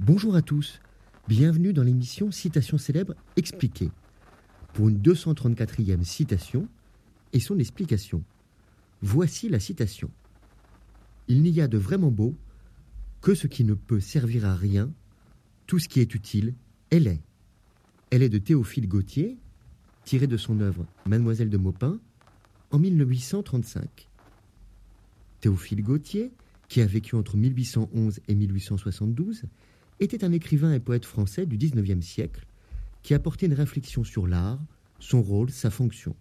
Bonjour à tous, bienvenue dans l'émission Citation célèbre expliquée, pour une 234e citation et son explication. Voici la citation. Il n'y a de vraiment beau que ce qui ne peut servir à rien, tout ce qui est utile, elle est. Elle est de Théophile Gautier, tirée de son œuvre Mademoiselle de Maupin, en 1835. Théophile Gautier, qui a vécu entre 1811 et 1872, était un écrivain et poète français du XIXe siècle qui apportait une réflexion sur l'art, son rôle, sa fonction.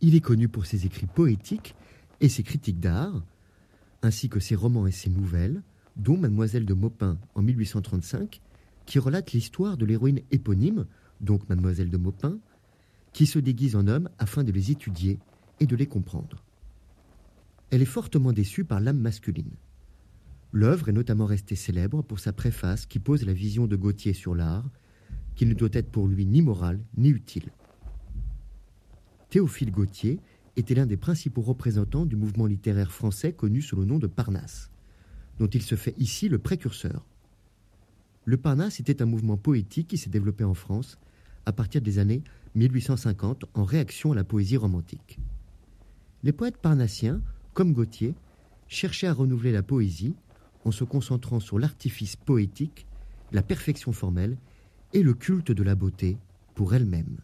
Il est connu pour ses écrits poétiques et ses critiques d'art, ainsi que ses romans et ses nouvelles, dont Mademoiselle de Maupin en 1835, qui relate l'histoire de l'héroïne éponyme, donc Mademoiselle de Maupin, qui se déguise en homme afin de les étudier et de les comprendre. Elle est fortement déçue par l'âme masculine. L'œuvre est notamment restée célèbre pour sa préface qui pose la vision de Gautier sur l'art, qui ne doit être pour lui ni moral ni utile. Théophile Gautier était l'un des principaux représentants du mouvement littéraire français connu sous le nom de Parnasse, dont il se fait ici le précurseur. Le Parnasse était un mouvement poétique qui s'est développé en France à partir des années 1850 en réaction à la poésie romantique. Les poètes parnassiens, comme Gautier, cherchaient à renouveler la poésie en se concentrant sur l'artifice poétique, la perfection formelle et le culte de la beauté pour elle-même.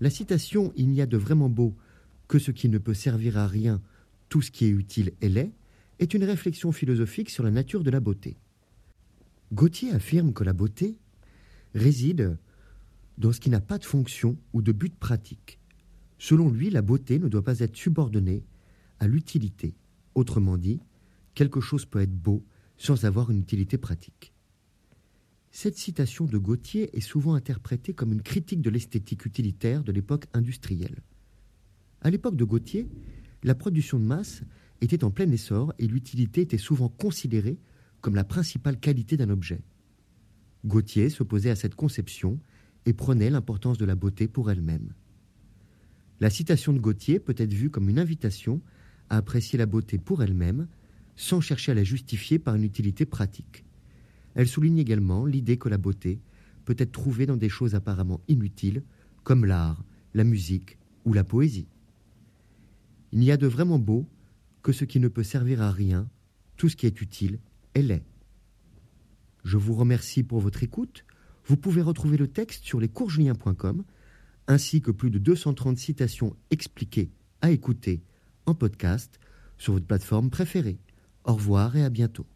La citation Il n'y a de vraiment beau que ce qui ne peut servir à rien, tout ce qui est utile est laid, est une réflexion philosophique sur la nature de la beauté. Gautier affirme que la beauté réside dans ce qui n'a pas de fonction ou de but pratique. Selon lui, la beauté ne doit pas être subordonnée à l'utilité. Autrement dit, quelque chose peut être beau sans avoir une utilité pratique. Cette citation de Gautier est souvent interprétée comme une critique de l'esthétique utilitaire de l'époque industrielle. À l'époque de Gautier, la production de masse était en plein essor et l'utilité était souvent considérée comme la principale qualité d'un objet. Gautier s'opposait à cette conception et prenait l'importance de la beauté pour elle-même. La citation de Gautier peut être vue comme une invitation à apprécier la beauté pour elle-même sans chercher à la justifier par une utilité pratique. Elle souligne également l'idée que la beauté peut être trouvée dans des choses apparemment inutiles, comme l'art, la musique ou la poésie. Il n'y a de vraiment beau que ce qui ne peut servir à rien, tout ce qui est utile, est laid. Je vous remercie pour votre écoute. Vous pouvez retrouver le texte sur lescoursjulien.com, ainsi que plus de 230 citations expliquées à écouter en podcast sur votre plateforme préférée. Au revoir et à bientôt.